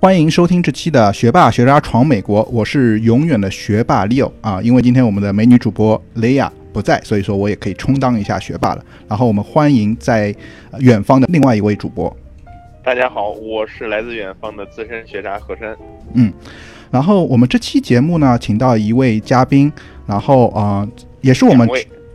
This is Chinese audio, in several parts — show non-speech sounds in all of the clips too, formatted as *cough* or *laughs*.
欢迎收听这期的《学霸学渣闯美国》，我是永远的学霸 Leo 啊，因为今天我们的美女主播雷亚不在，所以说我也可以充当一下学霸了。然后我们欢迎在远方的另外一位主播。大家好，我是来自远方的资深学渣何山。嗯，然后我们这期节目呢，请到一位嘉宾，然后啊、也是我们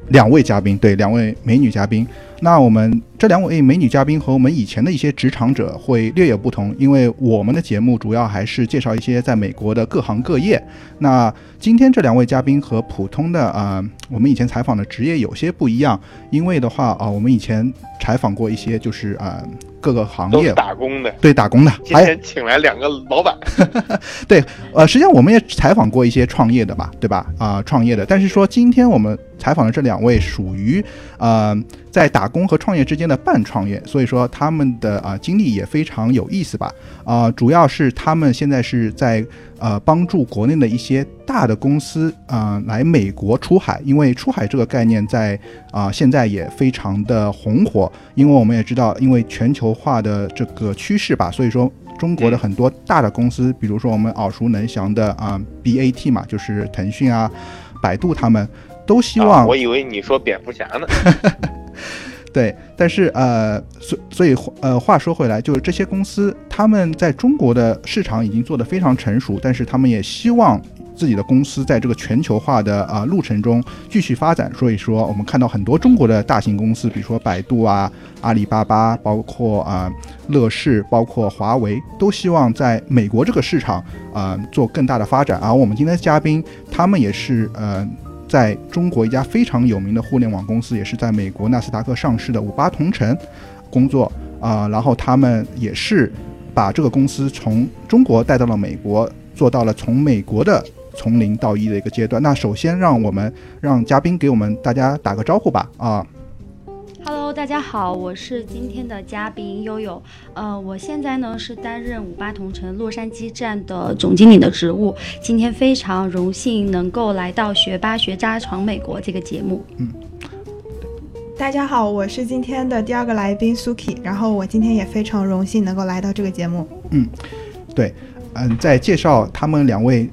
两位嘉宾，对，两位美女嘉宾。那我们这两位美女嘉宾和我们以前的一些职场者会略有不同，因为我们的节目主要还是介绍一些在美国的各行各业。那今天这两位嘉宾和普通的啊、呃我们以前采访的职业有些不一样，因为的话啊、我们以前采访过一些就是啊、呃各个行业打工的。对打工的，还今天请来两个老板，对呃，实际上我们也采访过一些创业的吧，对吧？啊、创业的，但是说今天我们采访的这两位属于呃在打工和创业之间的半创业，所以说他们的啊、经历也非常有意思吧。啊、主要是他们现在是在呃帮助国内的一些大的公司啊、来美国出海，因为出海这个概念在啊、现在也非常的红火，因为我们也知道，因为全球化的这个趋势吧，所以说中国的很多大的公司，比如说我们耳熟能详的啊、BAT 嘛，就是腾讯啊、百度他们都希啊望、我以为你说蝙蝠侠呢。对，但是呃，所所以呃，话说回来，就是这些公司他们在中国的市场已经做得非常成熟，但是他们也希望自己的公司在这个全球化的啊、路程中继续发展。所以说，我们看到很多中国的大型公司，比如说百度啊、阿里巴巴，包括啊、乐视，包括华为，都希望在美国这个市场啊、做更大的发展。而我们今天的嘉宾，他们也是呃。在中国一家非常有名的互联网公司，也是在美国纳斯达克上市的五八同城工作啊、然后他们也是把这个公司从中国带到了美国，做到了从美国的从零到一的一个阶段。那首先让我们让嘉宾给我们大家打个招呼吧啊，Hello，大家好，我是今天的嘉宾悠悠。呃，我现在呢是担任五八同城洛杉矶站的总经理的职务。今天非常荣幸能够来到《学霸学渣闯美国》这个节目。嗯大家好，我是今天的第二个来宾 Suki，然后我今天也非常荣幸能够来到这个节目。嗯对，嗯，在介绍他们两位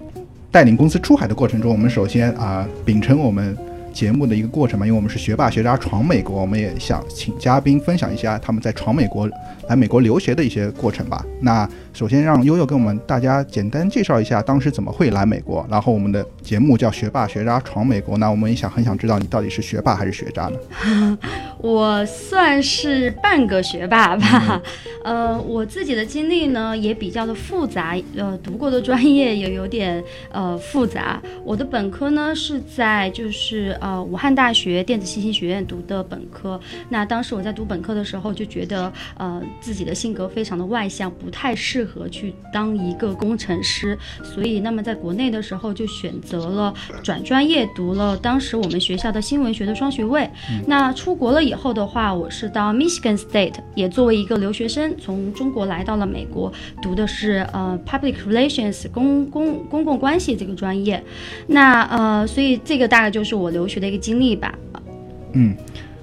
带领公司出海的过程中，我们首先啊、秉承我们节目的一个过程嘛，因为我们是学霸学渣闯美国，我们也想请嘉宾分享一下他们在闯美国、来美国留学的一些过程吧。那首先让悠悠跟我们大家简单介绍一下当时怎么会来美国，然后我们的节目叫学霸学渣闯美国，那我们也想很想知道你到底是学霸还是学渣呢？*laughs* 我算是半个学霸吧，*laughs* 呃，我自己的经历呢也比较的复杂，呃，读过的专业也有点呃复杂。我的本科呢是在就是呃武汉大学电子信息学院读的本科。那当时我在读本科的时候就觉得呃自己的性格非常的外向，不太适合去当一个工程师，所以那么在国内的时候就选择了转专业读了当时我们学校的新闻学的双学位。那出国了以后的话，我是到 Michigan State，也作为一个留学生从中国来到了美国，读的是呃 Public Relations 公公公共关系这个专业。那呃，所以这个大概就是我留学的一个经历吧。嗯，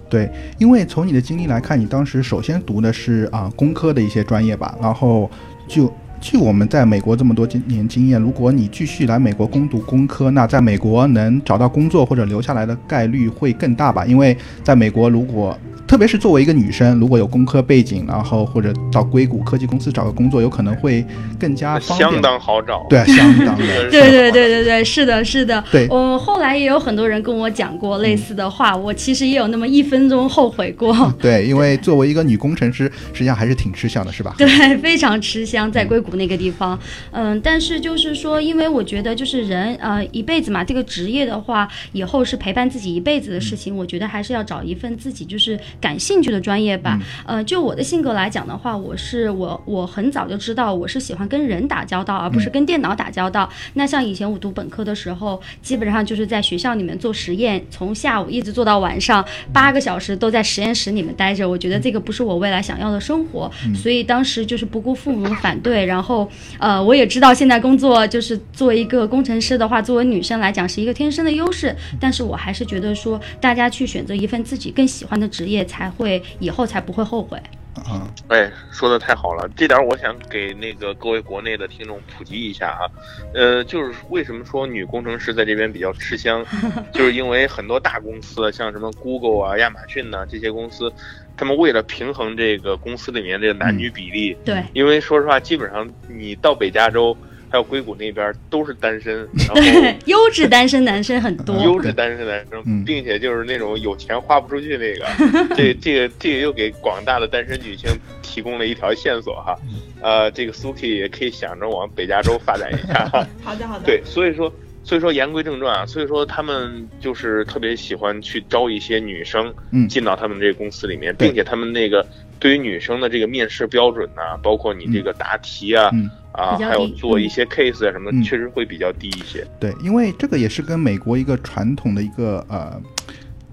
对，因为从你的经历来看，你当时首先读的是啊、工科的一些专业吧，然后就据我们在美国这么多经年经验，如果你继续来美国攻读工科，那在美国能找到工作或者留下来的概率会更大吧？因为在美国，如果特别是作为一个女生，如果有工科背景，然后或者到硅谷科技公司找个工作，有可能会更加方便。相当好找。*laughs* 对，相当的。对对对对对，是的，是的。对我后来也有很多人跟我讲过类似的话，我其实也有那么一分钟后悔过。对，因为作为一个女工程师，实际上还是挺吃香的，是吧？*laughs* 对，非常吃香，在硅谷那个地方，嗯，但是就是说，因为我觉得就是人呃一辈子嘛，这个职业的话，以后是陪伴自己一辈子的事情，我觉得还是要找一份自己就是感兴趣的专业吧。呃，就我的性格来讲的话，我是我我很早就知道我是喜欢跟人打交道，而不是跟电脑打交道。那像以前我读本科的时候，基本上就是在学校里面做实验，从下午一直做到晚上，八个小时都在实验室里面待着。我觉得这个不是我未来想要的生活，所以当时就是不顾父母反对，然后然后呃，我也知道现在工作就是作为一个工程师的话，作为女生来讲是一个天生的优势，但是我还是觉得说，大家去选择一份自己更喜欢的职业，才会以后才不会后悔。啊，哎，说的太好了，这点我想给那个各位国内的听众普及一下啊，呃，就是为什么说女工程师在这边比较吃香，*laughs* 就是因为很多大公司，像什么 Google 啊、亚马逊呐、这些公司，他们为了平衡这个公司里面这个男女比例，对，因为说实话，基本上你到北加州还有硅谷那边都是单身，然后对，*laughs* 优质单身男生很多。优质单身男生，嗯并且就是那种有钱花不出去那个，这 *laughs* 这个这个又给广大的单身女性提供了一条线索哈。呃，这个 Suki 也可以想着往北加州发展一下哈。好的好的，对，所以说所以说言归正传啊，所以说他们就是特别喜欢去招一些女生嗯进到他们这个公司里面，对并且他们那个对于女生的这个面试标准呐、包括你这个答题啊。嗯，啊，还有做一些 case 啊什么的，嗯确实会比较低一些。对，因为这个也是跟美国一个传统的一个呃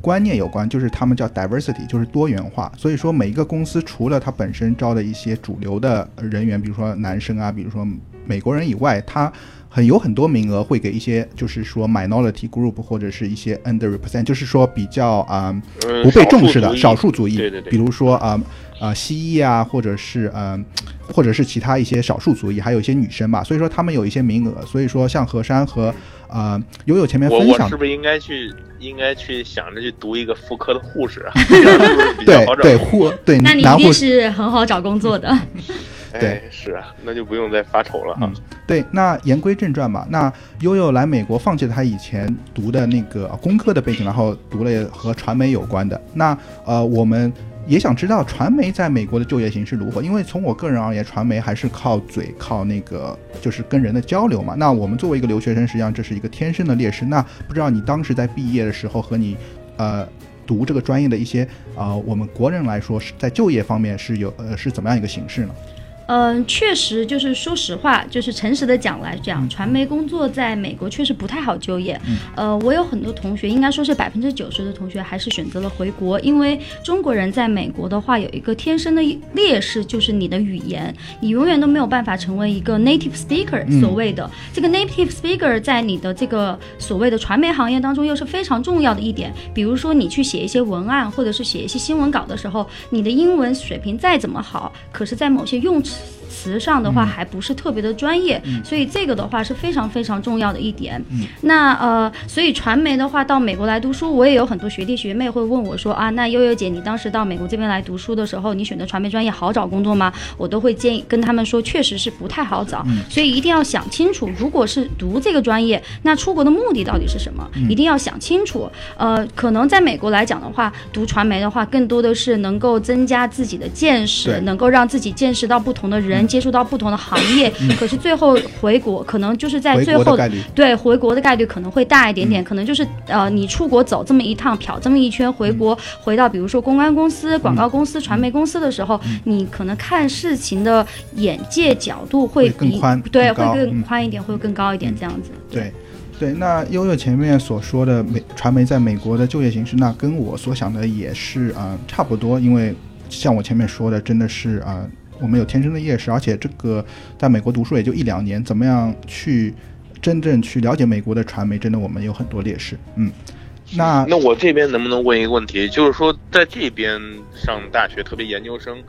观念有关，就是他们叫 diversity，就是多元化。所以说每一个公司除了它本身招的一些主流的人员，比如说男生啊，比如说美国人以外，它很有很多名额会给一些就是说 minority group 或者是一些 underrepresent，就是说比较啊、嗯，不被重视的少少数族裔，对对对比如说啊啊、西医啊，或者是嗯、或者是其他一些少数族裔，还有一些女生吧，所以说他们有一些名额，所以说像何山和呃悠悠前面分享我是不是应该去应该去想着去读一个妇科的护士啊？*laughs* 对对护对那你一男护定是很好找工作的。对哎，是啊，那就不用再发愁了哈。嗯，对，那言归正传嘛，那悠悠来美国放弃了他以前读的那个工科的背景，然后读了和传媒有关的。那呃，我们也想知道传媒在美国的就业形势如何？因为从我个人而言，传媒还是靠嘴，靠那个就是跟人的交流嘛。那我们作为一个留学生，实际上这是一个天生的劣势。那不知道你当时在毕业的时候和你呃。读这个专业的一些呃，我们国人来说是在就业方面是有呃是怎么样一个形式呢？嗯，确实，就是说实话，就是诚实的讲来讲，嗯传媒工作在美国确实不太好就业。嗯呃，我有很多同学，应该说是百分之九十的同学还是选择了回国，因为中国人在美国的话有一个天生的劣势，就是你的语言，你永远都没有办法成为一个 native speaker，、嗯所谓的这个 native speaker 在你的这个所谓的传媒行业当中又是非常重要的一点。比如说你去写一些文案，或者是写一些新闻稿的时候，你的英文水平再怎么好，可是在某些用词。Peace. 词上的话还不是特别的专业，所以这个的话是非常非常重要的一点。那呃，所以传媒的话到美国来读书，我也有很多学弟学妹会问我说啊，那悠悠姐，你当时到美国这边来读书的时候，你选择传媒专业好找工作吗？我都会建议跟他们说，确实是不太好找，所以一定要想清楚，如果是读这个专业，那出国的目的到底是什么？一定要想清楚。呃，可能在美国来讲的话，读传媒的话，更多的是能够增加自己的见识，能够让自己见识到不同的人，接触到不同的行业。可是最后回国，可能就是在最后对回国的概率可能会大一点点，可能就是呃，你出国走这么一趟，漂这么一圈，回国回到比如说公关公司、广告公司、传媒公司的时候，你可能看事情的眼界角度会会更比宽对，更会更嗯。宽一点，会更高一点，这样子。对，对，那悠悠前面所说的美传媒在美国的就业形势，那跟我所想的也是啊、呃差不多，因为像我前面说的，真的是啊、呃我们有天生的劣势，而且这个在美国读书也就一两年，怎么样去真正去了解美国的传媒，真的我们有很多劣势。嗯，那那我这边能不能问一个问题？就是说，在这边上大学，特别研究生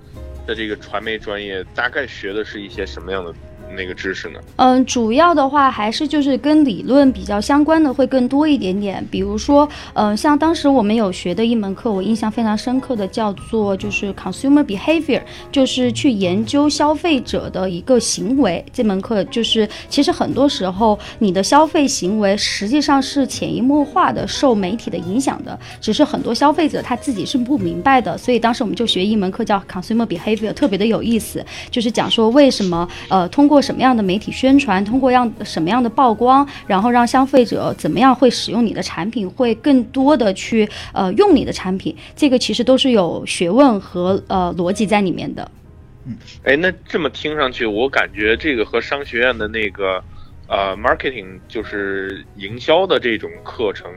的这个传媒专业，大概学的是一些什么样的那个知识呢？嗯，主要的话还是就是跟理论比较相关的会更多一点点。比如说，嗯，像当时我们有学的一门课，我印象非常深刻的叫做就是 consumer behavior，就是去研究消费者的一个行为。这门课就是其实很多时候你的消费行为实际上是潜移默化的受媒体的影响的，只是很多消费者他自己是不明白的。所以当时我们就学一门课叫 consumer behavior，特别的有意思，就是讲说为什么呃通过什么样的媒体宣传，通过样什么样的曝光，然后让消费者怎么样会使用你的产品，会更多的去呃用你的产品，这个其实都是有学问和呃逻辑在里面的。嗯哎，那这么听上去，我感觉这个和商学院的那个呃 marketing 就是营销的这种课程，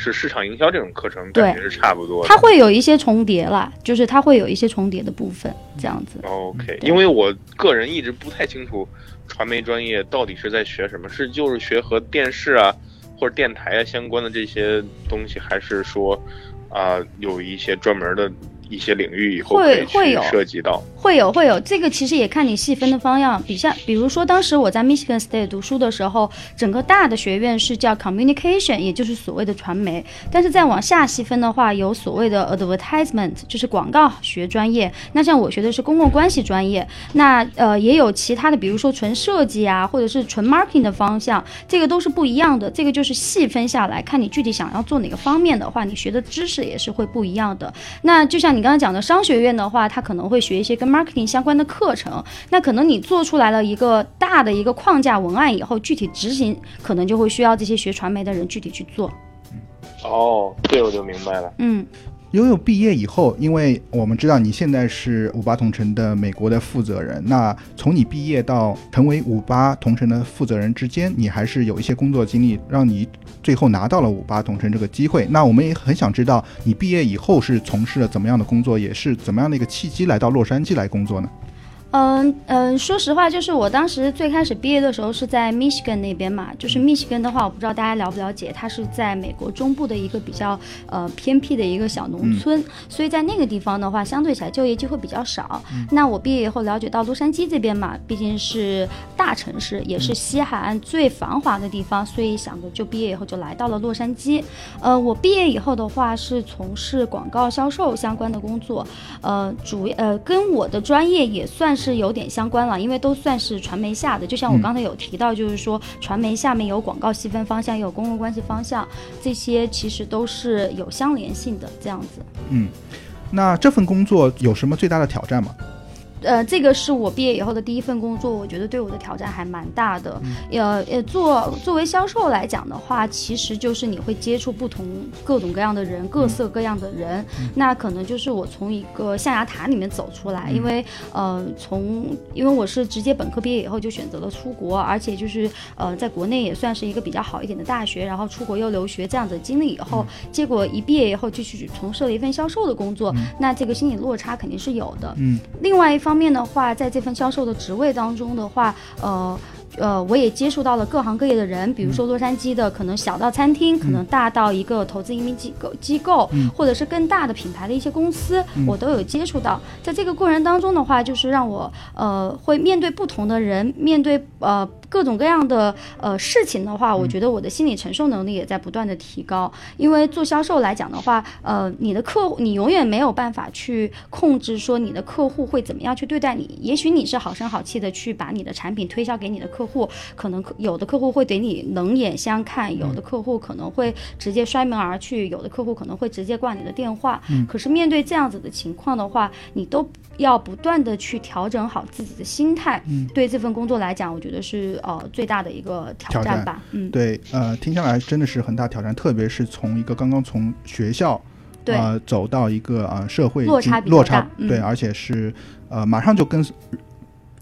是市场营销这种课程，感觉是差不多的。它会有一些重叠啦，就是它会有一些重叠的部分，这样子。OK，因为我个人一直不太清楚传媒专业到底是在学什么，是就是学和电视啊或者电台啊相关的这些东西，还是说啊、有一些专门的一些领域以后会会有涉及到？会有会有，这个其实也看你细分的方向。比像比如说，当时我在 Michigan State 读书的时候，整个大的学院是叫 Communication，也就是所谓的传媒。但是再往下细分的话，有所谓的 Advertisement，就是广告学专业。那像我学的是公共关系专业，那呃也有其他的，比如说纯设计啊，或者是纯 Marketing 的方向，这个都是不一样的。这个就是细分下来看你具体想要做哪个方面的话，你学的知识也是会不一样的。那就像你刚刚讲的商学院的话，他可能会学一些跟 marketing 相关的课程，那可能你做出来了一个大的一个框架文案以后，具体执行可能就会需要这些学传媒的人具体去做。哦，这我就明白了。嗯。悠悠毕业以后，因为我们知道你现在是五八同城的美国的负责人，那从你毕业到成为五八同城的负责人之间，你还是有一些工作经历，让你最后拿到了五八同城这个机会。那我们也很想知道，你毕业以后是从事了怎么样的工作，也是怎么样的一个契机来到洛杉矶来工作呢？嗯嗯，说实话，就是我当时最开始毕业的时候是在 Michigan 那边嘛，就是 Michigan 的话，我不知道大家了不了解，它是在美国中部的一个比较呃偏僻的一个小农村，所以在那个地方的话，相对起来就业机会比较少。那我毕业以后了解到洛杉矶这边嘛，毕竟是大城市，也是西海岸最繁华的地方，所以想着就毕业以后就来到了洛杉矶。呃，我毕业以后的话是从事广告销售相关的工作，呃，主呃跟我的专业也算是。是有点相关了，因为都算是传媒下的。就像我刚才有提到，就是说传媒下面有广告细分方向，也有公共关系方向，这些其实都是有相连性的这样子。嗯，那这份工作有什么最大的挑战吗？呃，这个是我毕业以后的第一份工作，我觉得对我的挑战还蛮大的。呃呃，做作为销售来讲的话，其实就是你会接触不同各种各样的人，各色各样的人。那可能就是我从一个象牙塔里面走出来，因为呃，从因为我是直接本科毕业以后就选择了出国，而且就是呃，在国内也算是一个比较好一点的大学，然后出国又留学这样的经历以后，结果一毕业以后就去从事了一份销售的工作，那这个心理落差肯定是有的。嗯，另外一方。方面的话，在这份销售的职位当中的话，呃。呃，我也接触到了各行各业的人，比如说洛杉矶的，可能小到餐厅，可能大到一个投资移民机构机构，或者是更大的品牌的一些公司，我都有接触到。在这个过程当中的话，就是让我呃会面对不同的人，面对呃各种各样的呃事情的话，我觉得我的心理承受能力也在不断的提高。因为做销售来讲的话，呃，你的客户你永远没有办法去控制说你的客户会怎么样去对待你。也许你是好声好气的去把你的产品推销给你的客。客户可能有的客户会对你冷眼相看，有的客户可能会直接摔门而去，有的客户可能会直接挂你的电话。嗯，可是面对这样子的情况的话，你都要不断的去调整好自己的心态。嗯，对这份工作来讲，我觉得是呃最大的一个挑战吧。嗯，对，呃，听下来真的是很大挑战，特别是从一个刚刚从学校呃走到一个呃社会落差落差，对，而且是呃马上就跟。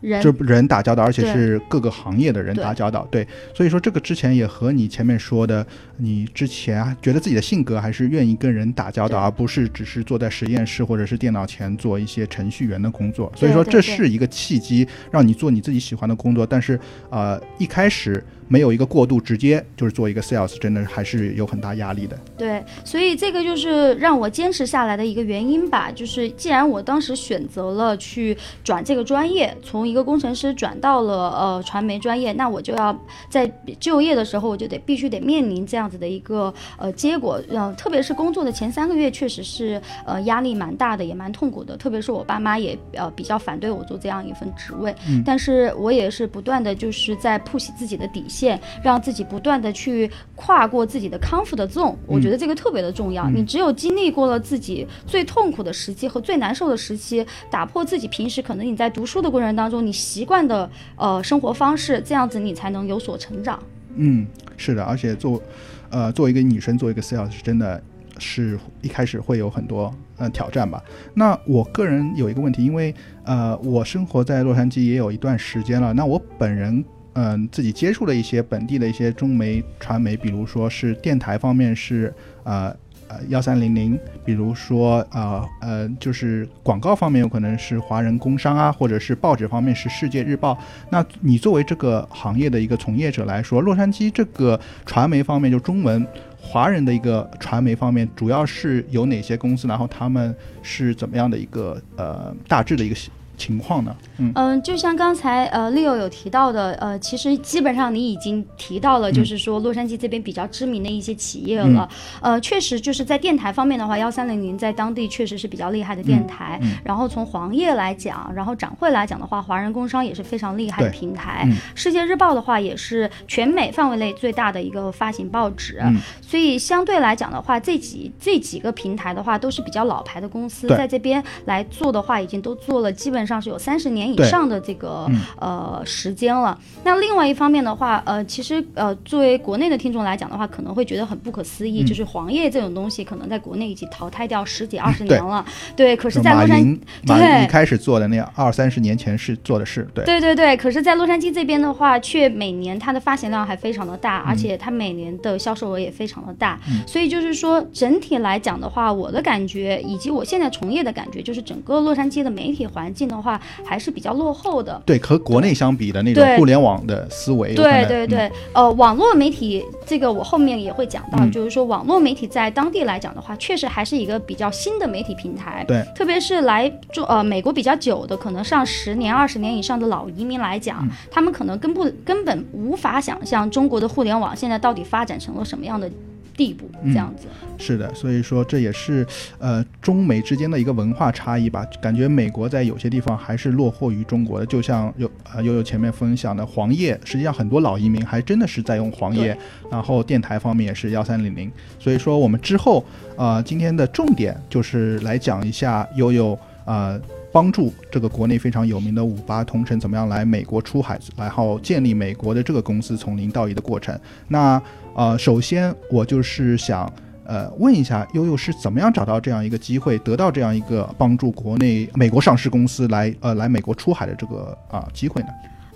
人。就人打交道，而且是各个行业的人打交道，对，所以说这个之前也和你前面说的，你之前觉得自己的性格还是愿意跟人打交道，而不是只是坐在实验室或者是电脑前做一些程序员的工作，所以说这是一个契机，让你做你自己喜欢的工作，但是呃一开始。没有一个过度，直接就是做一个 sales，真的还是有很大压力的。对，所以这个就是让我坚持下来的一个原因吧。就是既然我当时选择了去转这个专业，从一个工程师转到了呃传媒专业，那我就要在就业的时候，我就得必须得面临这样子的一个呃结果。嗯，特别是工作的前三个月，确实是呃压力蛮大的，也蛮痛苦的。特别是我爸妈也呃比较反对我做这样一份职位，但是我也是不断的就是在 push 自己的底线。线让自己不断的去跨过自己的 comfort zone，我觉得这个特别的重要。你只有经历过了自己最痛苦的时期和最难受的时期，打破自己平时可能你在读书的过程当中你习惯的呃生活方式，这样子你才能有所成长。嗯，是的，而且做呃作为一个女生做一个 sales 是真的是一开始会有很多呃挑战吧。那我个人有一个问题，因为呃我生活在洛杉矶也有一段时间了，那我本人。嗯，自己接触的一些本地的一些中媒传媒，比如说是电台方面是呃呃幺三零零，比如说呃呃就是广告方面有可能是华人工商啊，或者是报纸方面是世界日报。那你作为这个行业的一个从业者来说，洛杉矶这个传媒方面就中文华人的一个传媒方面，主要是有哪些公司？然后他们是怎么样的一个呃大致的一个情况呢？嗯嗯，就像刚才呃 Leo 有提到的，呃，其实基本上你已经提到了，就是说洛杉矶这边比较知名的一些企业了。呃，确实就是在电台方面的话，幺三零零在当地确实是比较厉害的电台。然后从黄页来讲，然后展会来讲的话，华人工商也是非常厉害的平台。世界日报的话也是全美范围内最大的一个发行报纸。所以相对来讲的话，这几这几个平台的话都是比较老牌的公司，在这边来做的话，已经都做了基本上是有三十年。以上的这个呃时间了。那另外一方面的话，呃，其实呃，作为国内的听众来讲的话，可能会觉得很不可思议，就是黄页这种东西，可能在国内已经淘汰掉十几二十年了。对，可是，在洛杉矶，对，一开始做的那二三十年前是做的事，对，对对对。可是，在洛杉矶这边的话，却每年它的发行量还非常的大，而且它每年的销售额也非常的大。所以就是说，整体来讲的话，我的感觉以及我现在从业的感觉，就是整个洛杉矶的媒体环境的话，还是比较落后的，对，和国内相比的那种互联网的思维，对对对，呃，网络媒体这个我后面也会讲到，就是说网络媒体在当地来讲的话，确实还是一个比较新的媒体平台，对，特别是来中呃美国比较久的，可能上十年、二十年以上的老移民来讲，他们可能根不根本无法想象中国的互联网现在到底发展成了什么样的。地步这样子是的，所以说这也是呃中美之间的一个文化差异吧。感觉美国在有些地方还是落后于中国的，就像有呃悠悠前面分享的黄页，实际上很多老移民还真的是在用黄页，然后电台方面也是幺三零零。所以说我们之后呃今天的重点就是来讲一下悠悠呃。帮助这个国内非常有名的五八同城怎么样来美国出海，然后建立美国的这个公司从零到一的过程。那呃，首先我就是想呃问一下悠悠是怎么样找到这样一个机会，得到这样一个帮助国内美国上市公司来呃来美国出海的这个啊机会呢？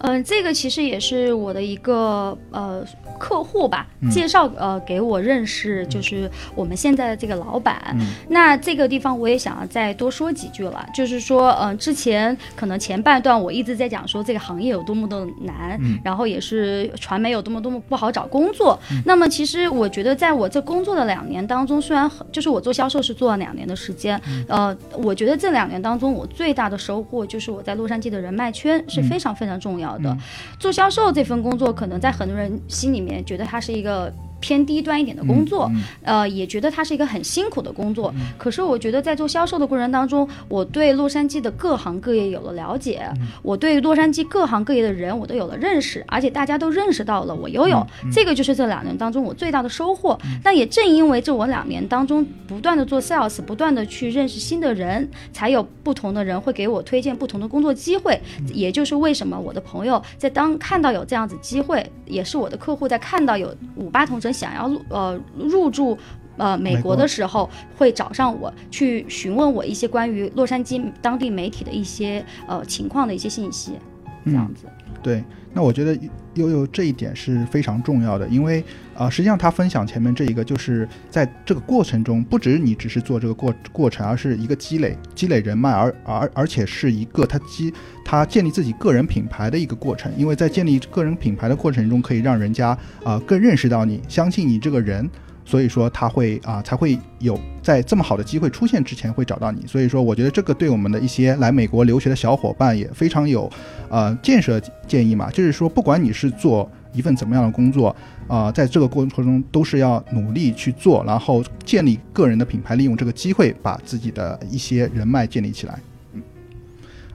嗯，这个其实也是我的一个呃客户吧，介绍呃给我认识，就是我们现在的这个老板。那这个地方我也想要再多说几句了，就是说，嗯，之前可能前半段我一直在讲说这个行业有多么的难，然后也是传媒有多么多么不好找工作。那么其实我觉得，在我这工作的两年当中，虽然很就是我做销售是做了两年的时间，呃，我觉得这两年当中我最大的收获就是我在洛杉矶的人脉圈是非常非常重要。好的，做销售这份工作，可能在很多人心里面觉得它是一个。偏低端一点的工作，呃，也觉得它是一个很辛苦的工作。可是我觉得在做销售的过程当中，我对洛杉矶的各行各业有了了解，我对洛杉矶各行各业的人我都有了认识，而且大家都认识到了我拥有这个，就是这两年当中我最大的收获。那也正因为这我两年当中不断的做 sales，不断的去认识新的人，才有不同的人会给我推荐不同的工作机会。也就是为什么我的朋友在当看到有这样子机会，也是我的客户在看到有五八同城。想要入呃入住呃美国的时候，会找上我去询问我一些关于洛杉矶当地媒体的一些呃情况的一些信息，这样子。对，那我觉得悠悠这一点是非常重要的，因为啊，实际上他分享前面这一个，就是在这个过程中，不只是你只是做这个过过程，而是一个积累积累人脉，而而而且是一个他积他建立自己个人品牌的一个过程，因为在建立个人品牌的过程中，可以让人家啊更认识到你，相信你这个人。所以说他会啊才会有在这么好的机会出现之前会找到你，所以说我觉得这个对我们的一些来美国留学的小伙伴也非常有，呃建设建议嘛，就是说不管你是做一份怎么样的工作，啊在这个过程中都是要努力去做，然后建立个人的品牌，利用这个机会把自己的一些人脉建立起来，嗯，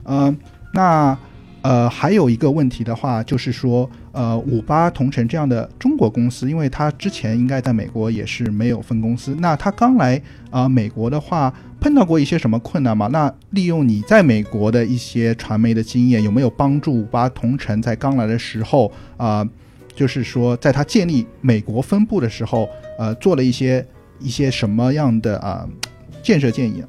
嗯，那。呃，还有一个问题的话，就是说，呃，五八同城这样的中国公司，因为它之前应该在美国也是没有分公司，那他刚来啊美国的话，碰到过一些什么困难吗？那利用你在美国的一些传媒的经验，有没有帮助五八同城在刚来的时候啊，就是说，在他建立美国分部的时候，呃，做了一些一些什么样的啊建设建议？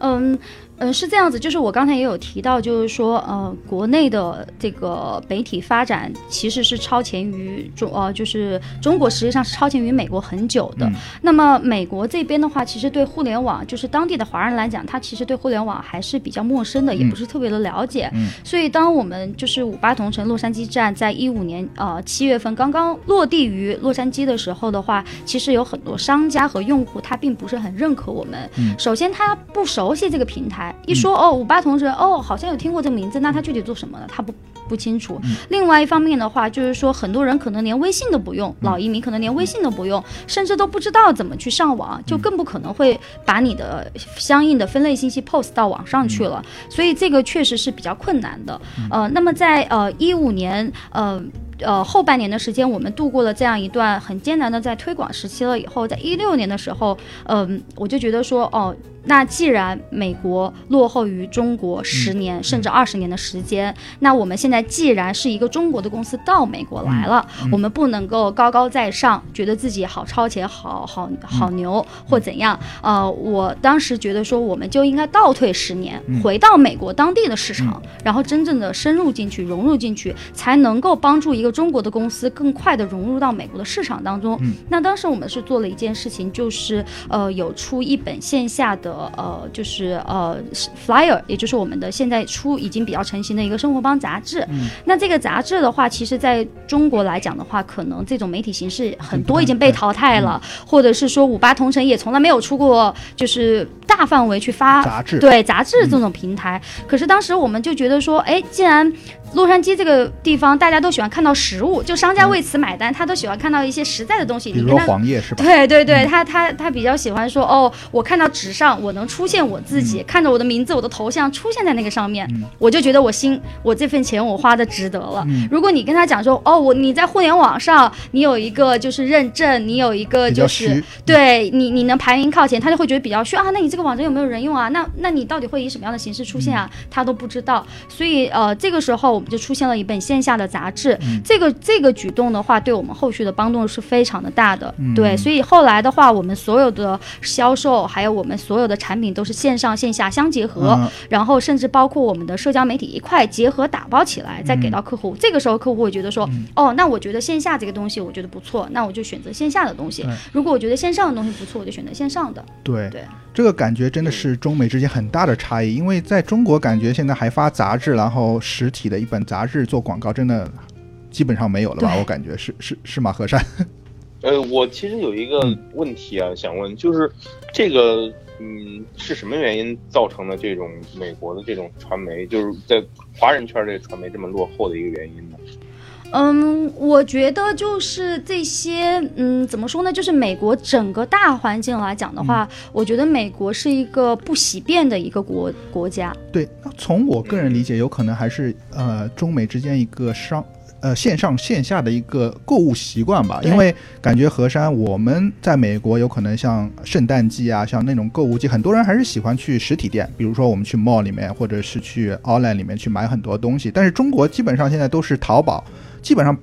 嗯。嗯，是这样子，就是我刚才也有提到，就是说，呃，国内的这个媒体发展其实是超前于中，呃，就是中国实际上是超前于美国很久的。那么美国这边的话，其实对互联网，就是当地的华人来讲，他其实对互联网还是比较陌生的，也不是特别的了解。所以当我们就是五八同城洛杉矶站在一五年呃七月份刚刚落地于洛杉矶的时候的话，其实有很多商家和用户他并不是很认可我们。首先他不熟悉这个平台。一说哦，五八同城哦，好像有听过这个名字，那他具体做什么的，他不不清楚。另外一方面的话，就是说很多人可能连微信都不用，老移民可能连微信都不用，甚至都不知道怎么去上网，就更不可能会把你的相应的分类信息 post 到网上去了。所以这个确实是比较困难的。呃，那么在呃一五年呃。呃，后半年的时间，我们度过了这样一段很艰难的在推广时期了。以后，在一六年的时候，嗯，我就觉得说，哦，那既然美国落后于中国十年甚至二十年的时间，那我们现在既然是一个中国的公司到美国来了，我们不能够高高在上，觉得自己好超前、好好好牛或怎样。呃，我当时觉得说，我们就应该倒退十年，回到美国当地的市场，然后真正的深入进去、融入进去，才能够帮助一个。中国的公司更快的融入到美国的市场当中。那当时我们是做了一件事情，就是呃有出一本线下的呃就是呃 flyer，也就是我们的现在出已经比较成型的一个生活帮杂志。那这个杂志的话，其实在中国来讲的话，可能这种媒体形式很多已经被淘汰了，或者是说五八同城也从来没有出过就是大范围去发杂志，对杂志这种平台。可是当时我们就觉得说，哎，既然洛杉矶这个地方大家都喜欢看到实物，就商家为此买单，他都喜欢看到一些实在的东西。比如说黄页是吧？对对对，他他他比较喜欢说，哦，我看到纸上我能出现我自己，看着我的名字、我的头像出现在那个上面，我就觉得我心我这份钱我花的值得了。如果你跟他讲说，哦，我你在互联网上你有一个就是认证，你有一个就是对你你能排名靠前，他就会觉得比较虚啊。那你这个网站有没有人用啊？那那你到底会以什么样的形式出现啊？他都不知道。所以呃，这个时候。我们就出现了一本线下的杂志，这个这个举动的话，对我们后续的帮助是非常的大的。对，所以后来的话，我们所有的销售，还有我们所有的产品都是线上线下相结合，然后甚至包括我们的社交媒体一块结合打包起来，再给到客户。这个时候客户会觉得说，哦，那我觉得线下这个东西我觉得不错，那我就选择线下的东西。如果我觉得线上的东西不错，我就选择线上的。对对，这个感觉真的是中美之间很大的差异，因为在中国感觉现在还发杂志，然后实体的一。本杂志做广告真的基本上没有了吧？我感觉是是是吗？和善，*laughs* 呃，我其实有一个问题啊，想问，就是这个，嗯，是什么原因造成的这种美国的这种传媒，就是在华人圈这个传媒这么落后的一个原因呢？嗯，我觉得就是这些，嗯，怎么说呢？就是美国整个大环境来讲的话，我觉得美国是一个不喜变的一个国国家。对，从我个人理解，有可能还是呃中美之间一个商呃线上线下的一个购物习惯吧。因为感觉河山我们在美国有可能像圣诞季啊，像那种购物季，很多人还是喜欢去实体店，比如说我们去 mall 里面，或者是去 online 里面去买很多东西。但是中国基本上现在都是淘宝。基本上，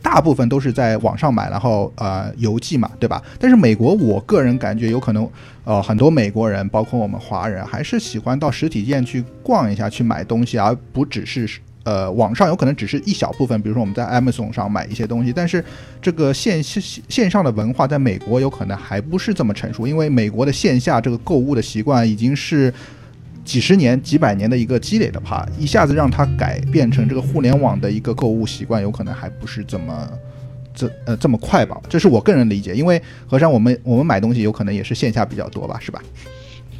大部分都是在网上买，然后呃邮寄嘛，对吧？但是美国，我个人感觉有可能，呃，很多美国人，包括我们华人，还是喜欢到实体店去逛一下，去买东西，而不只是呃网上有可能只是一小部分。比如说我们在 Amazon 上买一些东西，但是这个线线线上的文化在美国有可能还不是这么成熟，因为美国的线下这个购物的习惯已经是。几十年、几百年的一个积累的话，一下子让它改变成这个互联网的一个购物习惯，有可能还不是这么这呃这么快吧？这是我个人理解。因为和尚，我们我们买东西有可能也是线下比较多吧，是吧？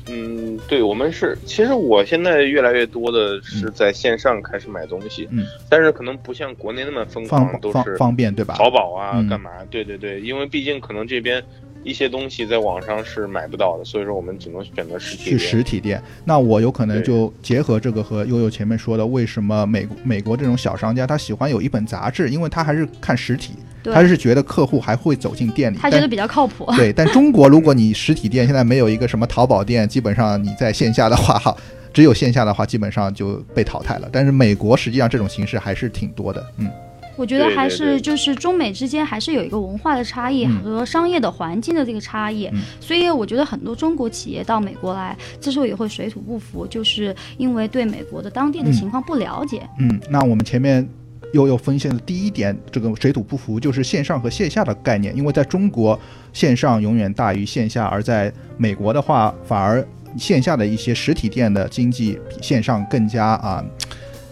嗯，对，我们是。其实我现在越来越多的是在线上开始买东西，嗯，但是可能不像国内那么疯狂，都是方便对吧？淘宝啊，干嘛？对对对，因为毕竟可能这边。一些东西在网上是买不到的，所以说我们只能选择实体去实体店。那我有可能就结合这个和悠悠前面说的，为什么美美国这种小商家他喜欢有一本杂志，因为他还是看实体，他是觉得客户还会走进店里，他觉得比较靠谱。对，但中国如果你实体店现在没有一个什么淘宝店，基本上你在线下的话，哈，只有线下的话，基本上就被淘汰了。但是美国实际上这种形式还是挺多的，嗯。我觉得还是就是中美之间还是有一个文化的差异嗯和商业的环境的这个差异，嗯所以我觉得很多中国企业到美国来，之所以会水土不服，就是因为对美国的当地的嗯情况不了解。嗯，那我们前面又又分析的第一点，这个水土不服就是线上和线下的概念，因为在中国线上永远大于线下，而在美国的话，反而线下的一些实体店的经济比线上更加啊，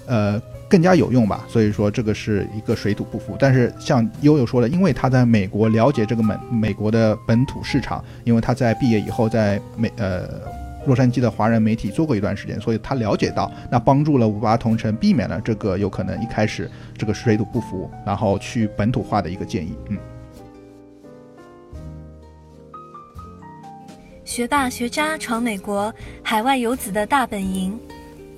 呃。更加有用吧，所以说这个是一个水土不服。但是像悠悠说的，因为他在美国了解这个美美国的本土市场，因为他在毕业以后在美呃洛杉矶的华人媒体做过一段时间，所以他了解到，那帮助了五八同城避免了这个有可能一开始这个水土不服，然后去本土化的一个建议。嗯，学霸学渣闯美国，海外游子的大本营。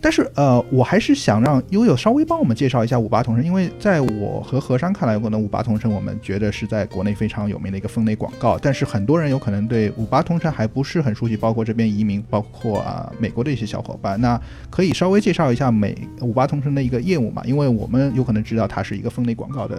但是呃，我还是想让悠悠稍微帮我们介绍一下五八同城，因为在我和何山看来，可能五八同城我们觉得是在国内非常有名的一个分类广告，但是很多人有可能对五八同城还不是很熟悉，包括这边移民，包括啊、美国的一些小伙伴，那可以稍微介绍一下美五八同城的一个业务嘛？因为我们有可能知道它是一个分类广告的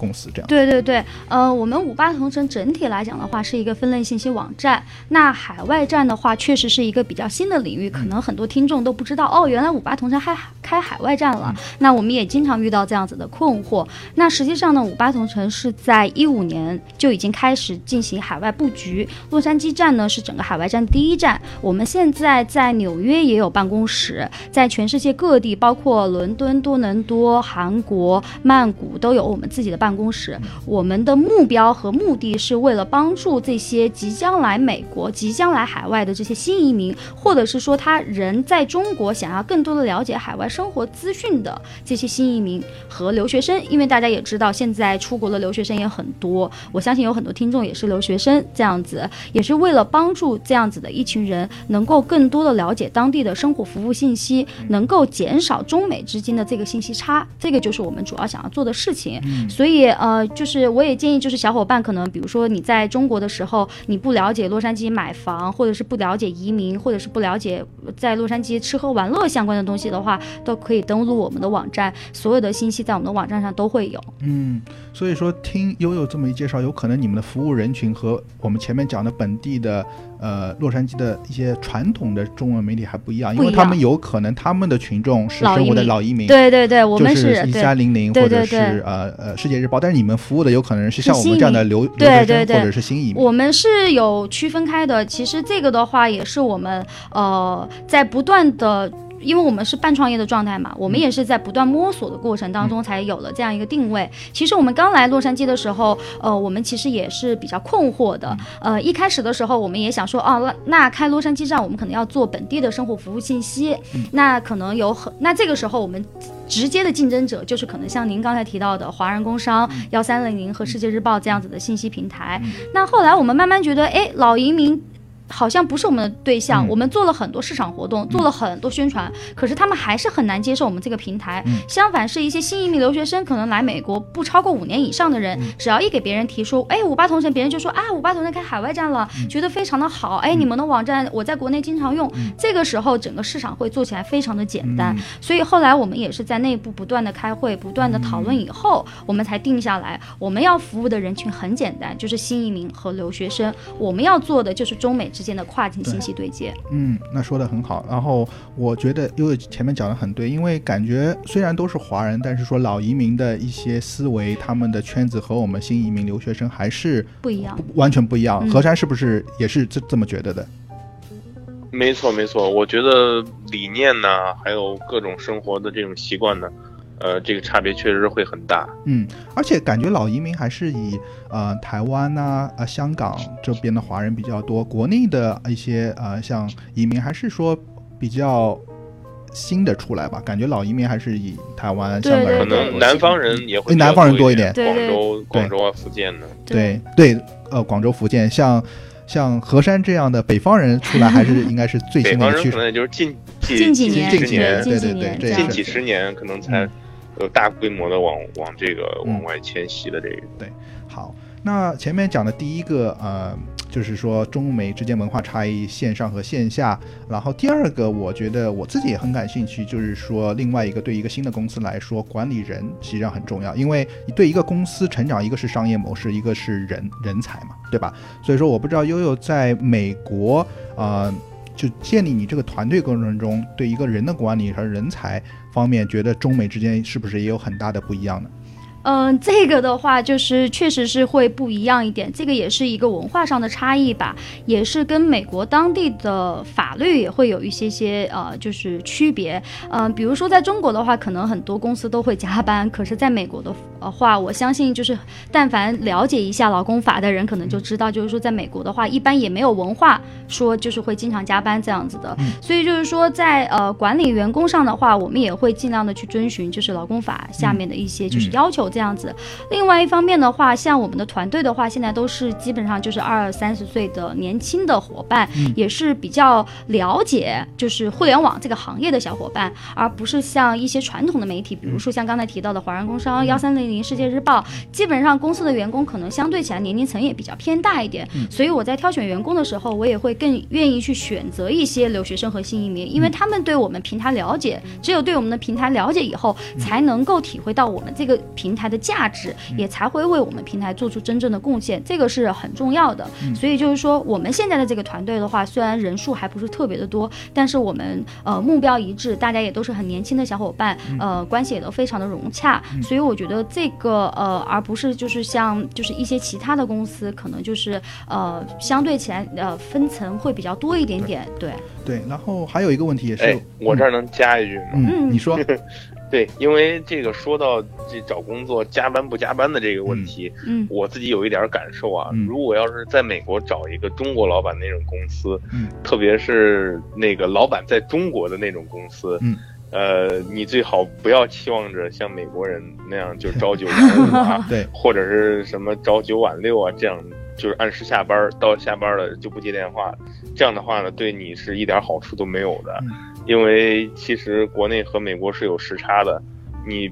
公司，这样。对对对，呃，我们五八同城整体来讲的话，是一个分类信息网站。那海外站的话，确实是一个比较新的领域，可能很多听众都不知道哦，原来五八同城还开海外站了。那我们也经常遇到这样子的困惑。那实际上呢，五八同城是在一五年就已经开始进行海外布局，洛杉矶站呢是整个海外站第一站。我们现在在纽约也有办公室，在全世界各地，包括伦敦、多伦多、韩国、曼谷都有我们自己的办公室。我们的目标和目的是为了帮助这些即将来美国、即将来海外的这些新移民，或者是说他人在中国想要更多的了解海外生活资讯的这些新移民和留学生。因为大家也知道，现在出国的留学生也很多，我相信有很多听众也是留学生，这样子也是为了帮助这样子的一群人能够更多的了解当地的生活服务信息，能够减少中美之间的这个信息差，这个就是我们主要想要做的事情。所以呃，就是我也建议，就是小伙伴可能比如说你在中国的时候，你不了解洛杉矶买房，或者是不了解移民，或者是不了解在洛杉矶吃喝玩乐相关的东西的话，都可以登录我们的网站，所有的信息在我们的网站上都会有。嗯，所以说听悠悠这么一介绍，有可能你们的服务人群和我们前面讲的本地的呃洛杉矶的一些传统的中文媒体还不一样，因为他们有可能他们的群众是生活的老移民对对对，我们是一对三零零或者是呃呃世界日报，但是你们服务的有可能是像我们这样的移留留学生或者是新移民。我们是有区分开的。其实这个的话，也是我们呃在不断的。因为我们是半创业的状态嘛，我们也是在不断摸索的过程当中才有了这样一个定位。其实我们刚来洛杉矶的时候，呃，我们其实也是比较困惑的。呃，一开始的时候，我们也想说，哦，那那开洛杉矶站，我们可能要做本地的生活服务信息，那可能有很，那这个时候我们直接的竞争者就是可能像您刚才提到的华人工商幺三零零和世界日报这样子的信息平台。那后来我们慢慢觉得，哎，老移民。好像不是我们的对象，嗯。我们做了很多市场活动，做了很多宣传，可是他们还是很难接受我们这个平台。嗯。相反，是一些新移民留学生，可能来美国不超过五年以上的人，嗯。只要一给别人提出，哎，五八同城，别人就说啊，五八同城开海外站了，嗯。觉得非常的好，哎，你们的网站我在国内经常用，这个时候整个市场会做起来非常的简单。嗯。所以后来我们也是在内部不断的开会，不断的讨论以后，我们才定下来，我们要服务的人群很简单，就是新移民和留学生。我们要做的就是中美之间的跨境信息对接。嗯，那说的很好。然后我觉得因为前面讲的很对，因为感觉虽然都是华人，但是说老移民的一些思维，他们的圈子和我们新移民留学生还是不一样不完全不一样。嗯何山是不是也是这这么觉得的？没错没错，我觉得理念呢，还有各种生活的这种习惯呢，呃，这个差别确实会很大。嗯，而且感觉老移民还是以呃台湾呐、呃香港这边的华人比较多，国内的一些呃像移民还是说比较新的出来吧。感觉老移民还是以台湾、对香港可人比较多能南方人也会哎南方人多一点广州、广州啊、福建的。对对，呃，广州、福建，像像河山这样的北方人出来，还是 *laughs* 应该是最新的一个趋势。方人可能也就是近近几年，近几十年年，对对对，这近几十年可能才嗯有大规模的往往这个嗯往外迁徙的这个。好，那前面讲的第一个，呃，就是说中美之间文化差异，线上和线下。然后第二个，我觉得我自己也很感兴趣，就是说另外一个对一个新的公司来说，管理人实际上很重要，因为你对一个公司成长，一个是商业模式，一个是人人才嘛，对吧？所以说，我不知道悠悠在美国，呃。就建立你这个团队过程中，对一个人的管理和人才方面，觉得中美之间是不是也有很大的不一样呢？嗯，这个的话就是确实是会不一样一点，这个也是一个文化上的差异吧，也是跟美国当地的法律也会有一些些呃就是区别。嗯、比如说在中国的话，可能很多公司都会加班，可是在美国的呃话，我相信就是但凡了解一下劳工法的人，可能就知道，就是说在美国的话，一般也没有文化说就是会经常加班这样子的。所以就是说在呃管理员工上的话，我们也会尽量的去遵循就是劳工法下面的一些就是要求这样子。另外一方面的话，像我们的团队的话，现在都是基本上就是二三十岁的年轻的伙伴，也是比较了解就是互联网这个行业的小伙伴，而不是像一些传统的媒体，比如说像刚才提到的华人工商、幺三零零、世界日报，基本上公司的员工可能相对起来年龄层也比较偏大一点，所以我在挑选员工的时候，我也会更愿意去选择一些留学生和新移民，因为他们对我们平台了解，只有对我们的平台了解以后，才能够体会到我们这个平台的价值，也才会为我们平台做出真正的贡献，这个是很重要的。所以就是说，我们现在的这个团队的话，虽然人数还不是特别的多，但是我们呃目标一致，大家也都是很年轻的小伙伴，呃关系也都非常的融洽，所以我觉得这个呃而不是就是像就是一些其他的公司，可能就是呃相对起来呃分层会比较多一点点，对。对，然后还有一个问题也是，哎，我这儿能加一句嗯你说，*laughs* 对，因为这个说到这找工作加班不加班的这个问题，嗯我自己有一点感受啊。嗯如果要是在美国找一个中国老板那种公司，嗯特别是那个老板在中国的那种公司，嗯呃，你最好不要期望着像美国人那样就朝九晚 *laughs* 五啊，对，或者是什么朝九晚六啊，这样就是按时下班儿，到下班了就不接电话，这样的话呢，对你是一点好处都没有的，嗯因为其实国内和美国是有时差的，你。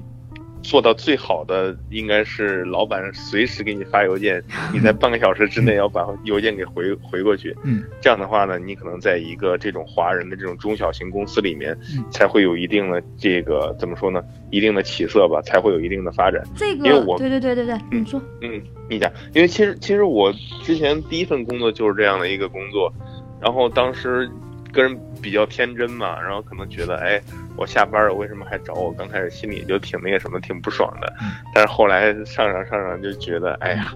做到最好的应该是老板随时给你发邮件，你在半个小时之内要把邮件给回回过去。嗯，这样的话呢，你可能在一个这种华人的这种中小型公司里面嗯，才会有一定的这个怎么说呢？一定的起色吧，才会有一定的发展。这因为我个对对对对对，你说，嗯，你讲，因为其实其实我之前第一份工作就是这样的一个工作，然后当时个人比较天真嘛，然后可能觉得，哎，我下班了为什么还找我？刚开始心里就挺那个什么，挺不爽的嗯，但是后来上上上上就觉得，哎呀。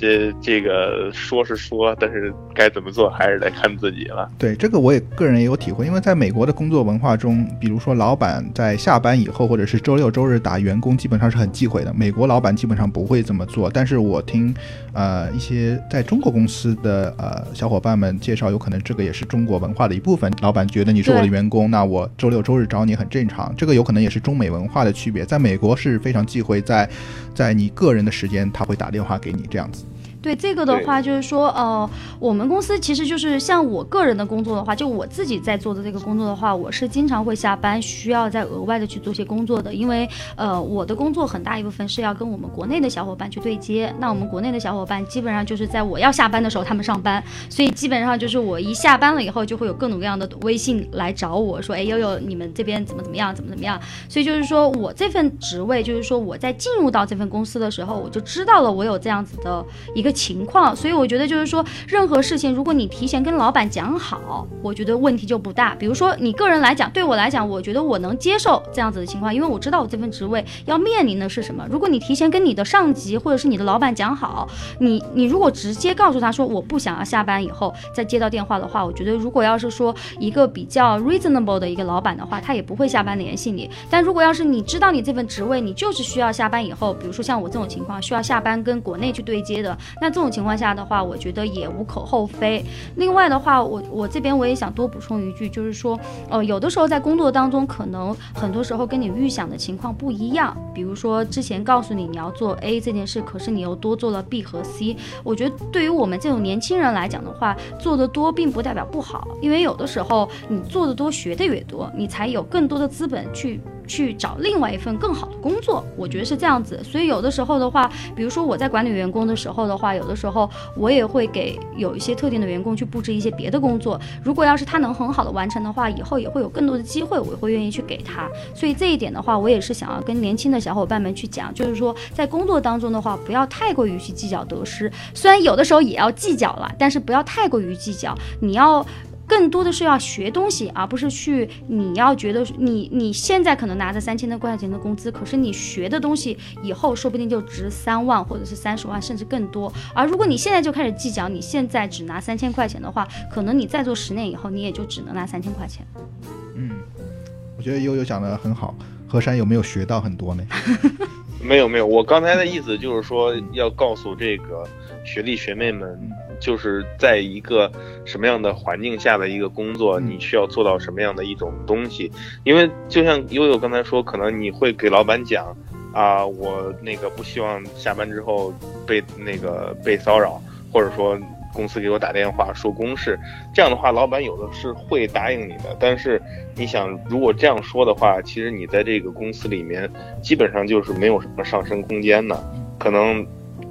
这这个说是说，但是该怎么做还是得看自己了。对这个我也个人也有体会，因为在美国的工作文化中，比如说老板在下班以后或者是周六周日打员工，基本上是很忌讳的。美国老板基本上不会这么做，但是我听呃一些在中国公司的呃小伙伴们介绍，有可能这个也是中国文化的一部分。老板觉得你是我的员工，那我周六周日找你很正常。这个有可能也是中美文化的区别，在美国是非常忌讳在在你个人的时间他会打电话给你这样子。对这个的话，就是说，呃，我们公司其实就是像我个人的工作的话，就我自己在做的这个工作的话，我是经常会下班需要再额外的去做些工作的，因为呃，我的工作很大一部分是要跟我们国内的小伙伴去对接。那我们国内的小伙伴基本上就是在我要下班的时候他们上班，所以基本上就是我一下班了以后，就会有各种各样的微信来找我说，哎，悠悠，你们这边怎么怎么样，怎么怎么样。所以就是说我这份职位，就是说我在进入到这份公司的时候，我就知道了我有这样子的一个情况，所以我觉得就是说，任何事情如果你提前跟老板讲好，我觉得问题就不大。比如说你个人来讲，对我来讲，我觉得我能接受这样子的情况，因为我知道我这份职位要面临的是什么。如果你提前跟你的上级或者是你的老板讲好，你你如果直接告诉他说我不想要下班以后再接到电话的话，我觉得如果要是说一个比较 reasonable 的一个老板的话，他也不会下班联系你。但如果要是你知道你这份职位你就是需要下班以后，比如说像我这种情况需要下班跟国内去对接的，那这种情况下的话，我觉得也无可厚非。另外的话，我我这边我也想多补充一句，就是说，呃，有的时候在工作当中，可能很多时候跟你预想的情况不一样。比如说之前告诉你你要做 A 这件事，可是你又多做了 B 和 C。我觉得对于我们这种年轻人来讲的话，做的多并不代表不好，因为有的时候你做的多，学的越多，你才有更多的资本去。去找另外一份更好的工作，我觉得是这样子。所以有的时候的话，比如说我在管理员工的时候的话，有的时候我也会给有一些特定的员工去布置一些别的工作。如果要是他能很好的完成的话，以后也会有更多的机会，我会愿意去给他。所以这一点的话，我也是想要跟年轻的小伙伴们去讲，就是说在工作当中的话，不要太过于去计较得失。虽然有的时候也要计较了，但是不要太过于计较。你要。更多的是要学东西，而不是去你要觉得你你现在可能拿着三千多块钱的工资，可是你学的东西以后说不定就值三万或者是三十万甚至更多。而如果你现在就开始计较，你现在只拿三千块钱的话，可能你再做十年以后，你也就只能拿三千块钱。嗯，我觉得悠悠讲的很好。何山有没有学到很多呢？*laughs* 没有没有，我刚才的意思就是说要告诉这个学弟学妹们。就是在一个什么样的环境下的一个工作，你需要做到什么样的一种东西？因为就像悠悠刚才说，可能你会给老板讲，啊，我那个不希望下班之后被那个被骚扰，或者说公司给我打电话说公事，这样的话，老板有的是会答应你的。但是你想，如果这样说的话，其实你在这个公司里面基本上就是没有什么上升空间的，可能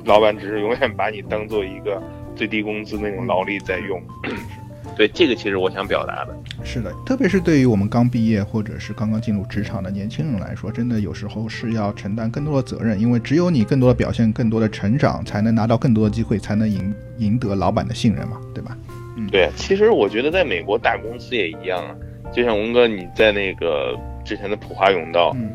老板只是永远把你当做一个。最低工资那种劳力在用，对这个其实我想表达的是的，特别是对于我们刚毕业或者是刚刚进入职场的年轻人来说，真的有时候是要承担更多的责任，因为只有你更多的表现、更多的成长，才能拿到更多的机会，才能赢赢得老板的信任嘛，对吧？嗯，对。其实我觉得在美国大公司也一样啊，就像文哥你在那个之前的普华永道。嗯，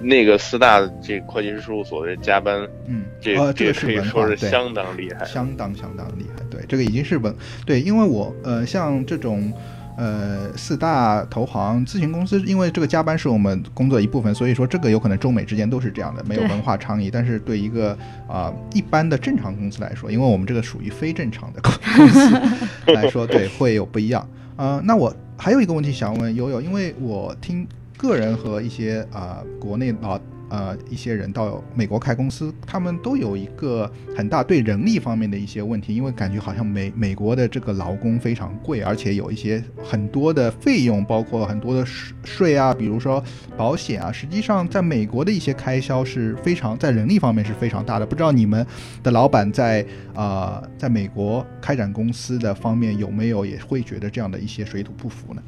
那个四大这会计师事务所的加班，嗯，这这个可以说是相当厉害，相当相当厉害。对，这个已经是文，对，因为我呃，像这种呃四大投行咨询公司，因为这个加班是我们工作一部分，所以说这个有可能中美之间都是这样的，没有文化差异。但是对一个啊一般的正常公司来说，因为我们这个属于非正常的公司 *laughs* 来说，对，会有不一样。呃，那我还有一个问题想问悠悠，因为我听。个人和一些啊国内老呃一些人到美国开公司，他们都有一个很大对人力方面的一些问题，因为感觉好像美美国的这个劳工非常贵，而且有一些很多的费用，包括很多的税税啊，比如说保险啊，实际上在美国的一些开销是非常在人力方面是非常大的。不知道你们的老板在啊在美国开展公司的方面有没有也会觉得这样的一些水土不服呢？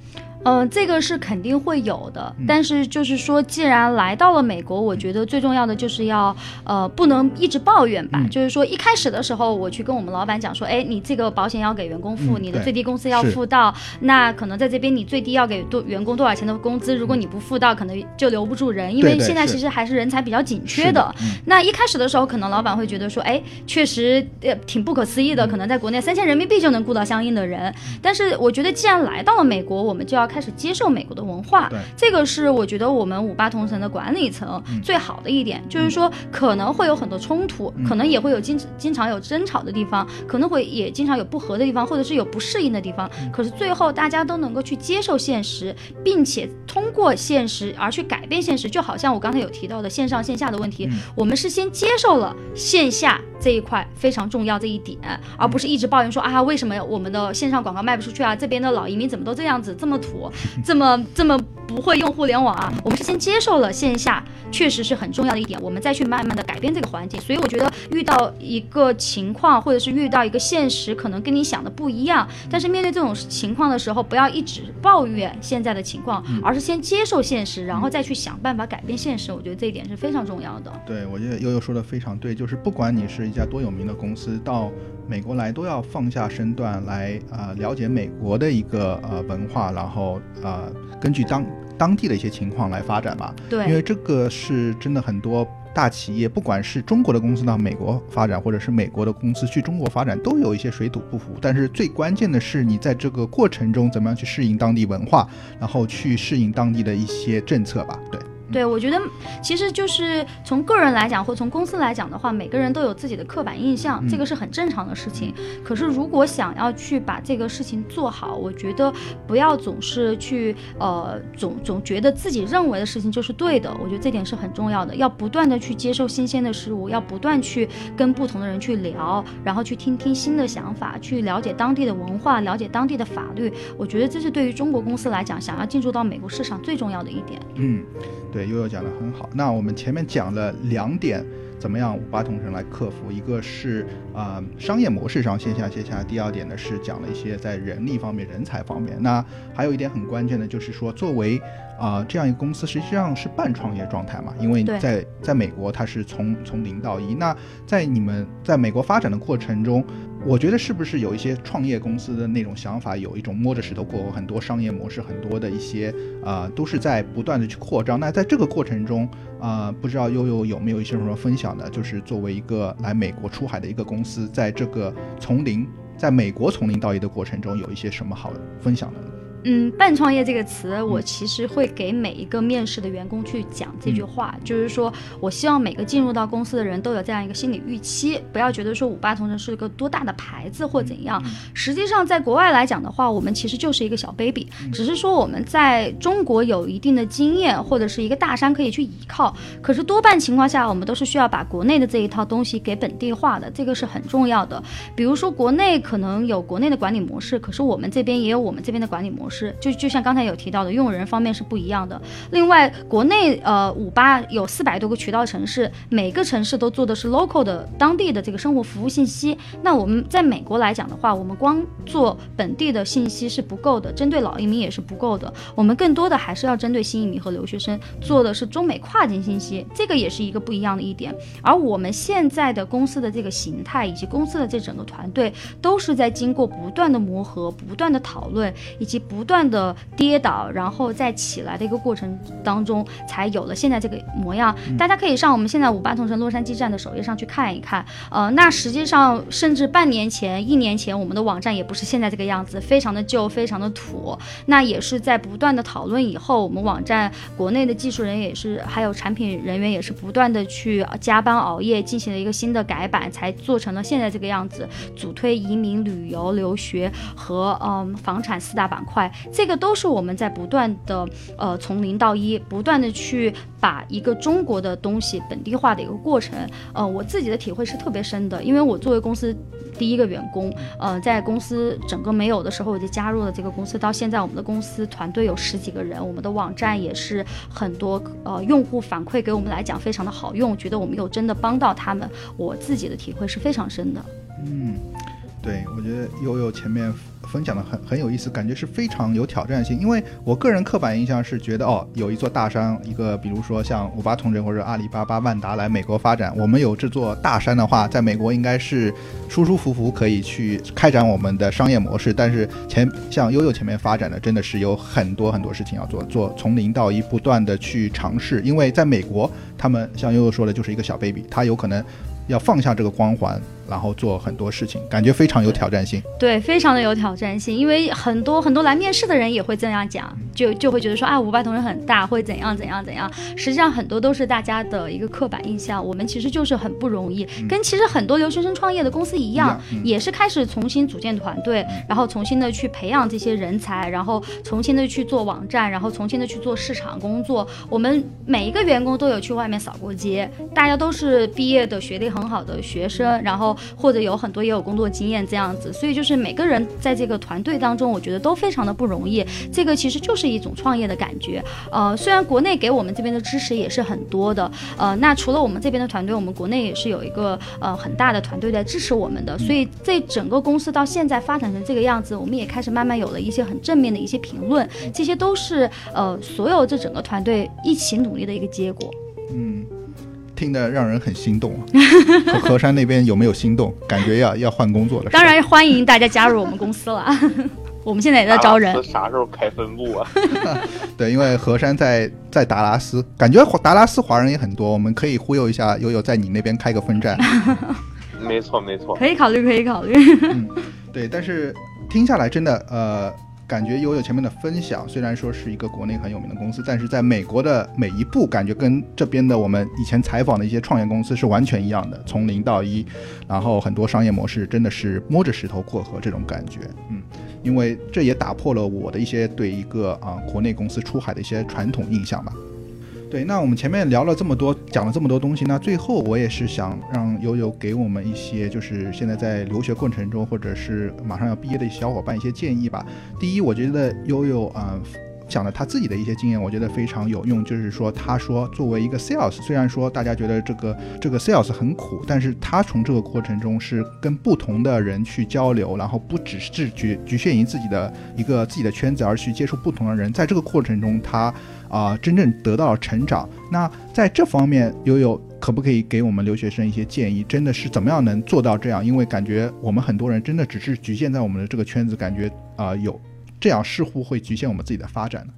嗯，这个是肯定会有的，但是就是说，既然来到了美国，我觉得最重要的就是要，呃，不能一直抱怨吧。就是说，一开始的时候，我去跟我们老板讲说，哎，你这个保险要给员工付，你的最低工资要付到，那可能在这边你最低要给多员工多少钱的工资，如果你不付到，可能就留不住人，因为现在其实还是人才比较紧缺的。那一开始的时候，可能老板会觉得说，哎，确实呃挺不可思议的，可能在国内三千人民币就能雇到相应的人。但是我觉得，既然来到了美国，我们就要开始接受美国的文化，这个是我觉得我们五八同城的管理层最好的一点，就是说可能会有很多冲突，可能也会有经经常有争吵的地方，可能会也经常有不和的地方，或者是有不适应的地方。可是最后大家都能够去接受现实，并且通过现实而去改变现实。就好像我刚才有提到的线上线下的问题，我们是先接受了线下这一块非常重要这一点，而不是一直抱怨说啊为什么我们的线上广告卖不出去啊？这边的老移民怎么都这样子这么土？这么这么不会用互联网啊？我们是先接受了线下，确实是很重要的一点，我们再去慢慢的改变这个环境。所以我觉得遇到一个情况，或者是遇到一个现实，可能跟你想的不一样，但是面对这种情况的时候，不要一直抱怨现在的情况，而是先接受现实，然后再去想办法改变现实。我觉得这一点是非常重要的。对，我觉得悠悠说的非常对，就是不管你是一家多有名的公司，到美国来都要放下身段来啊，了解美国的一个呃文化，然后啊。根据当当地的一些情况来发展吧，对，因为这个是真的很多大企业，不管是中国的公司到美国发展，或者是美国的公司去中国发展，都有一些水土不服。但是最关键的是你在这个过程中怎么样去适应当地文化，然后去适应当地的一些政策吧。对，对，我觉得其实就是从个人来讲，或从公司来讲的话，每个人都有自己的刻板印象，这个是很正常的事情。可是如果想要去把这个事情做好，我觉得不要总是去呃总总觉得自己认为的事情就是对的。我觉得这点是很重要的，要不断的去接受新鲜的事物，要不断去跟不同的人去聊，然后去听听新的想法，去了解当地的文化，了解当地的法律。我觉得这是对于中国公司来讲，想要进入到美国市场最重要的一点。嗯，对，悠悠讲的很好。那我们前面讲了两点。怎么样五八同城来克服？一个是啊商业模式上线下线下，第二点呢是讲了一些在人力方面、人才方面。那还有一点很关键的就是说，作为啊这样一个公司，实际上是半创业状态嘛，因为在在美国它是从从零到一。那在你们在美国发展的过程中。我觉得是不是有一些创业公司的那种想法，有一种摸着石头过河，很多商业模式，很多的一些啊，都是在不断的去扩张。那在这个过程中啊，不知道悠悠有没有一些什么分享呢？就是作为一个来美国出海的一个公司，在这个从零，在美国从零到一的过程中，有一些什么好分享的？嗯，半创业这个词，我其实会给每一个面试的员工去讲这句话，就是说我希望每个进入到公司的人都有这样一个心理预期，不要觉得说五八同城是一个多大的牌子或怎样。实际上，在国外来讲的话，我们其实就是一个小 baby，只是说我们在中国有一定的经验或者是一个大山可以去依靠。可是多半情况下，我们都是需要把国内的这一套东西给本地化的，这个是很重要的。比如说，国内可能有国内的管理模式，可是我们这边也有我们这边的管理模式。是，就就像刚才有提到的，用人方面是不一样的。另外，国内呃五八有四百多个渠道城市，每个城市都做的是 local 的当地的这个生活服务信息。那我们在美国来讲的话，我们光做本地的信息是不够的，针对老移民也是不够的。我们更多的还是要针对新移民和留学生做的是中美跨境信息，这个也是一个不一样的一点。而我们现在的公司的这个形态以及公司的这整个团队，都是在经过不断的磨合、不断的讨论以及不。不断的跌倒，然后再起来的一个过程当中，才有了现在这个模样。大家可以上我们现在五八同城洛杉矶站的首页上去看一看。呃，那实际上甚至半年前、一年前，我们的网站也不是现在这个样子，非常的旧，非常的土。那也是在不断的讨论以后，我们网站国内的技术人也是，还有产品人员也是不断的去加班熬夜，进行了一个新的改版，才做成了现在这个样子。主推移民、旅游、留学和嗯房产四大板块。这个都是我们在不断的呃从零到一，不断的去把一个中国的东西本地化的一个过程。呃，我自己的体会是特别深的，因为我作为公司第一个员工，呃，在公司整个没有的时候我就加入了这个公司，到现在我们的公司团队有十几个人，我们的网站也是很多呃用户反馈给我们来讲非常的好用，觉得我们有真的帮到他们，我自己的体会是非常深的。嗯，对，我觉得悠悠前面。分享的很很有意思，感觉是非常有挑战性。因为我个人刻板印象是觉得，哦，有一座大山，一个比如说像五八同城或者阿里巴巴、万达来美国发展，我们有这座大山的话，在美国应该是舒舒服服可以去开展我们的商业模式。但是前像悠悠前面发展的，真的是有很多很多事情要做，做从零到一，不断的去尝试。因为在美国，他们像悠悠说的，就是一个小 baby，他有可能要放下这个光环。然后做很多事情，感觉非常有挑战性。对，非常的有挑战性，因为很多很多来面试的人也会这样讲，就就会觉得说啊，五八同城很大，会怎样怎样怎样。实际上很多都是大家的一个刻板印象。我们其实就是很不容易，跟其实很多留学生创业的公司一样，也是开始重新组建团队，然后重新的去培养这些人才，然后重新的去做网站，然后重新的去做市场工作。我们每一个员工都有去外面扫过街，大家都是毕业的学历很好的学生，然后。或者有很多也有工作经验这样子，所以就是每个人在这个团队当中，我觉得都非常的不容易。这个其实就是一种创业的感觉。呃，虽然国内给我们这边的支持也是很多的，呃，那除了我们这边的团队，我们国内也是有一个呃很大的团队在支持我们的。所以这整个公司到现在发展成这个样子，我们也开始慢慢有了一些很正面的一些评论，这些都是呃所有这整个团队一起努力的一个结果。嗯。听得让人很心动，*laughs* 啊河山那边有没有心动？感觉要要换工作了。当然欢迎大家加入我们公司了，*laughs* 我们现在也在招人。啥时候开分部啊？*laughs* 对，因为河山在在达拉斯，感觉达拉斯华人也很多，我们可以忽悠一下悠悠在你那边开个分站。没错没错，可以考虑可以考虑。嗯，对，但是听下来真的呃。感觉悠悠前面的分享，虽然说是一个国内很有名的公司，但是在美国的每一步，感觉跟这边的我们以前采访的一些创业公司是完全一样的，从零到一，然后很多商业模式真的是摸着石头过河这种感觉，嗯，因为这也打破了我的一些对一个啊国内公司出海的一些传统印象吧。对，那我们前面聊了这么多，讲了这么多东西，那最后我也是想让悠悠给我们一些，就是现在在留学过程中，或者是马上要毕业的小伙伴一些建议吧。第一，我觉得悠悠啊讲了他自己的一些经验，我觉得非常有用。就是说，他说作为一个 sales，虽然说大家觉得这个这个 sales 很苦，但是他从这个过程中是跟不同的人去交流，然后不只是局局限于自己的一个自己的圈子，而去接触不同的人，在这个过程中他。啊，真正得到了成长。那在这方面，悠悠可不可以给我们留学生一些建议？真的是怎么样能做到这样？因为感觉我们很多人真的只是局限在我们的这个圈子，感觉啊有这样似乎会局限我们自己的发展呢。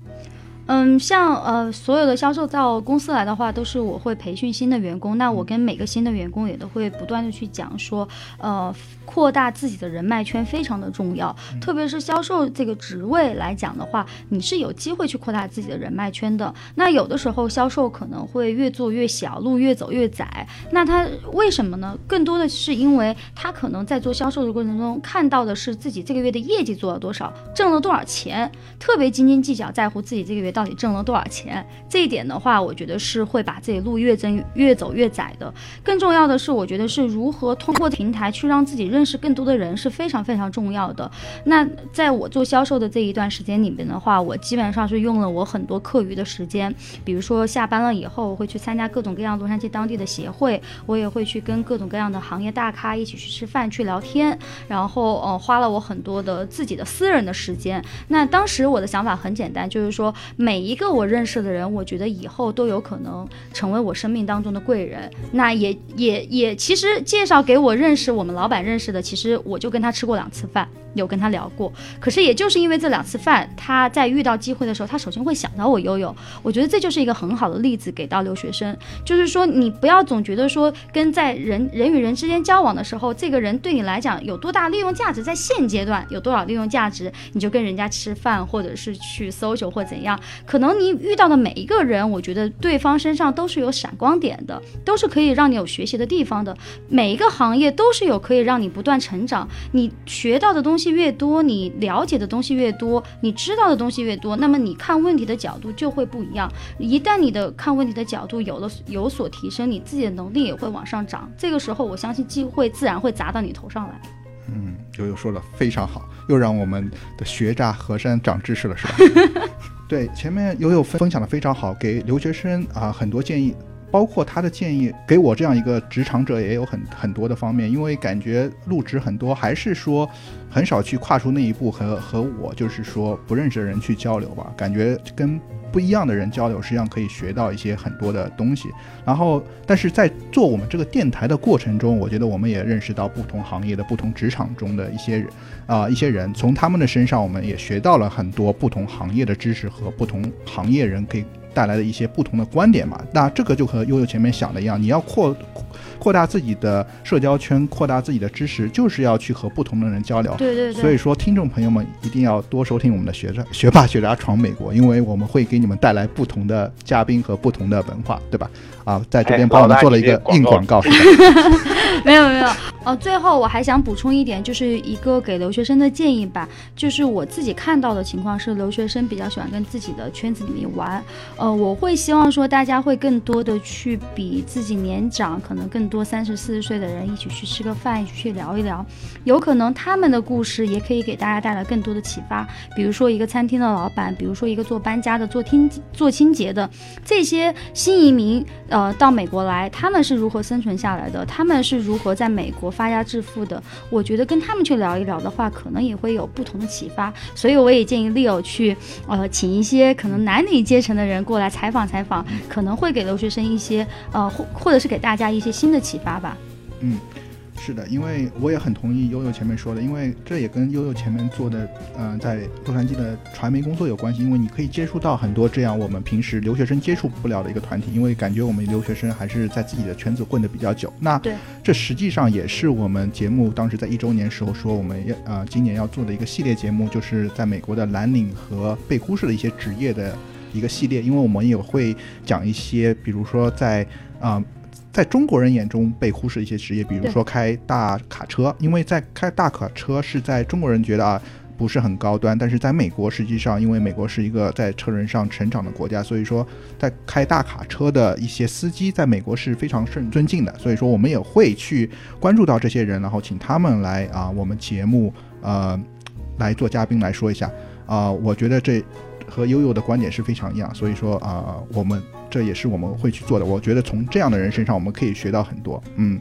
嗯，像呃所有的销售到公司来的话，都是我会培训新的员工。那我跟每个新的员工也都会不断的去讲说，呃。扩大自己的人脉圈非常的重要，特别是销售这个职位来讲的话，你是有机会去扩大自己的人脉圈的。那有的时候销售可能会越做越小，路越走越窄。那他为什么呢？更多的是因为他可能在做销售的过程中看到的是自己这个月的业绩做了多少，挣了多少钱，特别斤斤计较，在乎自己这个月到到底挣了多少钱。这一点的话，我觉得是会把自己路越增越走越窄的。更重要的是，我觉得是如何通过平台去让自己。认识更多的人是非常非常重要的。那在我做销售的这一段时间里面的话，我基本上是用了我很多课余的时间，比如说下班了以后，我会去参加各种各样洛杉矶当地的协会，我也会去跟各种各样的行业大咖一起去吃饭、去聊天，然后呃花了我很多的自己的私人的时间。那当时我的想法很简单，就是说每一个我认识的人，我觉得以后都有可能成为我生命当中的贵人。那也也也其实介绍给我认识我们老板认识。的，其实我就跟他吃过两次饭。有跟他聊过，可是也就是因为这两次饭，他在遇到机会的时候，他首先会想到我悠悠。我觉得这就是一个很好的例子给到留学生，就是说你不要总觉得说跟在人人与人之间交往的时候，这个人对你来讲有多大利用价值，在现阶段有多少利用价值，你就跟人家吃饭或者是去 social 或怎样。可能你遇到的每一个人，我觉得对方身上都是有闪光点的，都是可以让你有学习的地方的。每一个行业都是有可以让你不断成长，你学到的东西。越多，你了解的东西越多，你知道的东西越多，那么你看问题的角度就会不一样。一旦你的看问题的角度有了有所提升，你自己的能力也会往上涨。这个时候，我相信机会自然会砸到你头上来。嗯，悠悠说的非常好，又让我们的学渣河山长知识了，是吧？*laughs* 对，前面悠悠分享的非常好，给留学生啊很多建议。包括他的建议给我这样一个职场者也有很很多的方面，因为感觉入职很多还是说很少去跨出那一步和和我就是说不认识的人去交流吧，感觉跟不一样的人交流，实际上可以学到一些很多的东西。然后，但是在做我们这个电台的过程中，我觉得我们也认识到不同行业的不同职场中的一些人啊一些人，从他们的身上我们也学到了很多不同行业的知识和不同行业人可以。带来的一些不同的观点嘛，那这个就和悠悠前面想的一样，你要扩扩大自己的社交圈，扩大自己的知识，就是要去和不同的人交流。对对对。所以说，听众朋友们一定要多收听我们的学渣 *laughs* 学霸学渣闯美国，因为我们会给你们带来不同的嘉宾和不同的文化，对吧？啊，在这边帮我们做了一个硬广告。*laughs* *laughs* 没有没有。哦，最后我还想补充一点，就是一个给留学生的建议吧，就是我自己看到的情况是，留学生比较喜欢跟自己的圈子里面玩。呃，我会希望说大家会更多的去比自己年长，可能更多三十四十岁的人一起去吃个饭，一起去聊一聊，有可能他们的故事也可以给大家带来更多的启发。比如说一个餐厅的老板，比如说一个做搬家的、做清做清洁的，这些新移民，呃，到美国来，他们是如何生存下来的？他们是如何在美国？发家致富的，我觉得跟他们去聊一聊的话，可能也会有不同的启发。所以我也建议 Leo 去，呃，请一些可能男女阶层的人过来采访采访，可能会给留学生一些，呃，或或者是给大家一些新的启发吧。嗯。是是的，因为我也很同意悠悠前面说的，因为这也跟悠悠前面做的，嗯、在洛杉矶的传媒工作有关系。因为你可以接触到很多这样我们平时留学生接触不了的一个团体，因为感觉我们留学生还是在自己的圈子混得比较久。那对这实际上也是我们节目当时在一周年时候说我们要呃今年要做的一个系列节目，就是在美国的蓝领和被忽视的一些职业的一个系列，因为我们也会讲一些，比如说在啊。呃在中国人眼中被忽视的一些职业，比如说开大卡车，因为在开大卡车是在中国人觉得啊不是很高端，但是在美国实际上，因为美国是一个在车轮上成长的国家，所以说在开大卡车的一些司机在美国是非常受尊敬的，所以说我们也会去关注到这些人，然后请他们来啊我们节目呃来做嘉宾来说一下。啊、我觉得这和悠悠的观点是非常一样，所以说啊、我们这也是我们会去做的。我觉得从这样的人身上我们可以学到很多，嗯。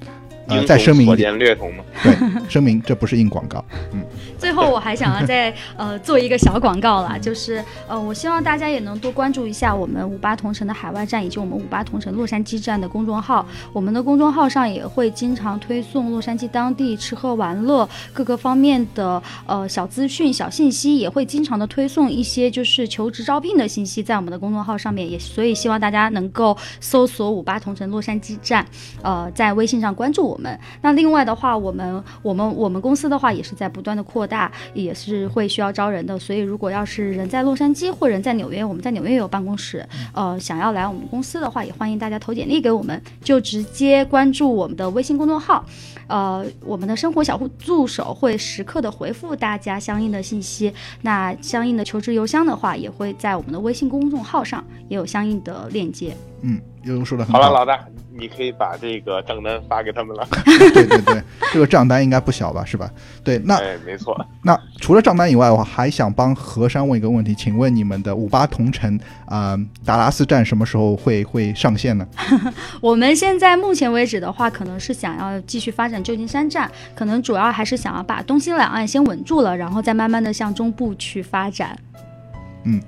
呃，英再声明一点，略同嘛。*laughs* 对，声明这不是硬广告。嗯最后，我还想要再呃做一个小广告啦，就是呃，我希望大家也能多关注一下我们五八同城的海外站以及我们五八同城洛杉矶站的公众号。我们的公众号上也会经常推送洛杉矶当地吃喝玩乐各个方面的呃小资讯、小信息，也会经常的推送一些就是求职招聘的信息在我们的公众号上面。也所以希望大家能够搜索五八同城洛杉矶站，呃，在微信上关注我们。那另外的话，我们我们我们公司的话也是在不断的扩大，也是会需要招人的。所以如果要是人在洛杉矶或人在纽约，我们在纽约也有办公室，呃，想要来我们公司的话，也欢迎大家投简历给我们，就直接关注我们的微信公众号。呃，我们的生活小助助手会时刻的回复大家相应的信息。那相应的求职邮箱的话，也会在我们的微信公众号上也有相应的链接。嗯，悠悠说的很好了，老大，你可以把这个账单发给他们了。*laughs* 对对对，这个账单应该不小吧，是吧？对，那哎，没错。那除了账单以外，我还想帮何山问一个问题，请问你们的五八同城啊、呃达拉斯站什么时候会会上线呢？*laughs* 我们现在目前为止的话，可能是想要继续发展旧金山站，可能主要还是想要把东西两岸先稳住了，然后再慢慢的向中部去发展。嗯，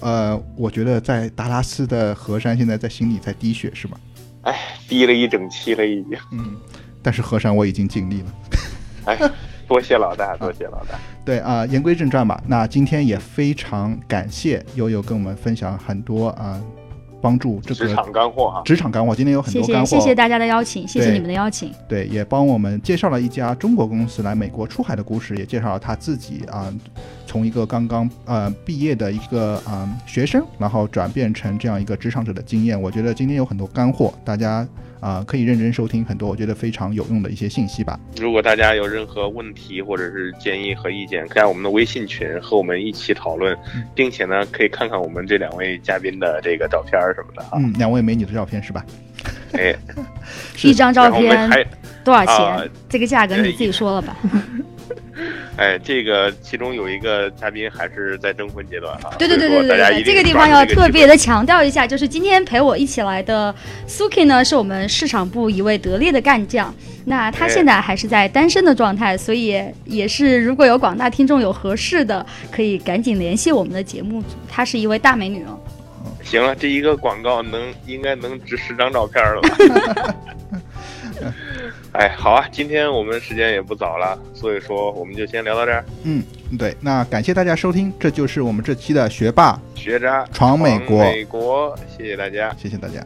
呃，我觉得在达拉斯的河山现在在心里在滴血，是吧？哎，滴了一整期了已经。嗯，但是河山我已经尽力了。*laughs* 哎，多谢老大，多谢老大。对啊、言归正传吧。那今天也非常感谢悠悠跟我们分享很多啊、帮助这个职场干货啊，职场干货。今天有很谢谢多干货，谢谢大家的邀请，谢谢你们的邀请。对，也帮我们介绍了一家中国公司来美国出海的故事，也介绍了他自己啊、从一个刚刚呃毕业的一个啊、学生，然后转变成这样一个职场者的经验。我觉得今天有很多干货，大家啊、可以认真收听很多我觉得非常有用的一些信息吧。如果大家有任何问题或者是建议和意见，可以在我们的微信群和我们一起讨论，并且呢，可以看看我们这两位嘉宾的这个照片儿什么的啊。嗯，两位美女的照片是吧？哎，*laughs* 一张照片还多少钱？啊这个价格你自己说了吧。*laughs* *laughs* 哎，这个其中有一个嘉宾还是在征婚阶段啊。对对对对对对，这个地方要特别的强调一下，就是今天陪我一起来的 Suki 呢，是我们市场部一位得力的干将。那他哎现在还是在单身的状态，所以也是如果有广大听众有合适的，可以赶紧联系我们的节目组。她是一位大美女哦。行了，这一个广告能应该能值十张照片了吧？*laughs* 哎，好啊，今天我们时间也不早了，所以说我们就先聊到这儿。嗯，对，那感谢大家收听，这就是我们这期的学霸，学渣闯美国美国，谢谢大家。谢谢大家。